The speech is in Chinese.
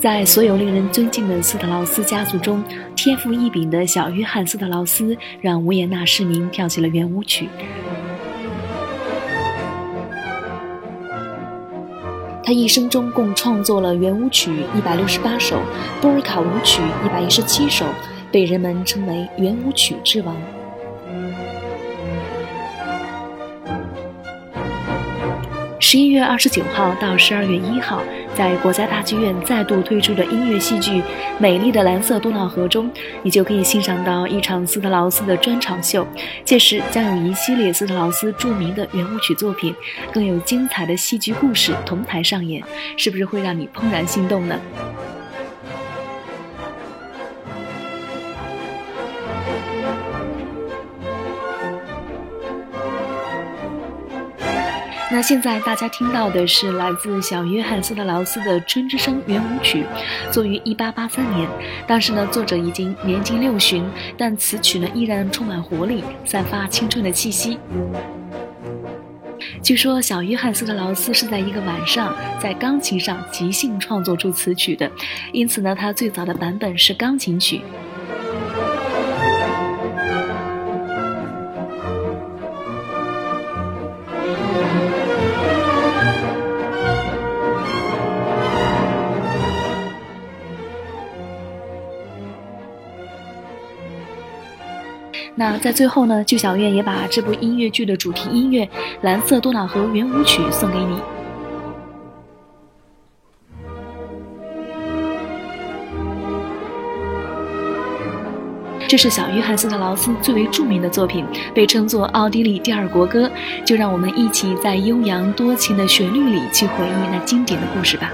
在所有令人尊敬的斯特劳斯家族中，天赋异禀的小约翰·斯特劳斯让维也纳市民跳起了圆舞曲。他一生中共创作了圆舞曲一百六十八首，波尔卡舞曲一百一十七首，被人们称为圆舞曲之王。十一月二十九号到十二月一号，在国家大剧院再度推出的音乐戏剧《美丽的蓝色多瑙河》中，你就可以欣赏到一场斯特劳斯的专场秀。届时将有一系列斯特劳斯著名的圆舞曲作品，更有精彩的戏剧故事同台上演，是不是会让你怦然心动呢？那现在大家听到的是来自小约翰斯特劳斯的《春之声》圆舞曲，作于1883年。当时呢，作者已经年近六旬，但此曲呢依然充满活力，散发青春的气息。据说小约翰斯特劳斯是在一个晚上在钢琴上即兴创作出此曲的，因此呢，他最早的版本是钢琴曲。那在最后呢，剧小院也把这部音乐剧的主题音乐《蓝色多瑙河圆舞曲》送给你。这是小约翰斯特劳斯最为著名的作品，被称作奥地利第二国歌。就让我们一起在悠扬多情的旋律里去回忆那经典的故事吧。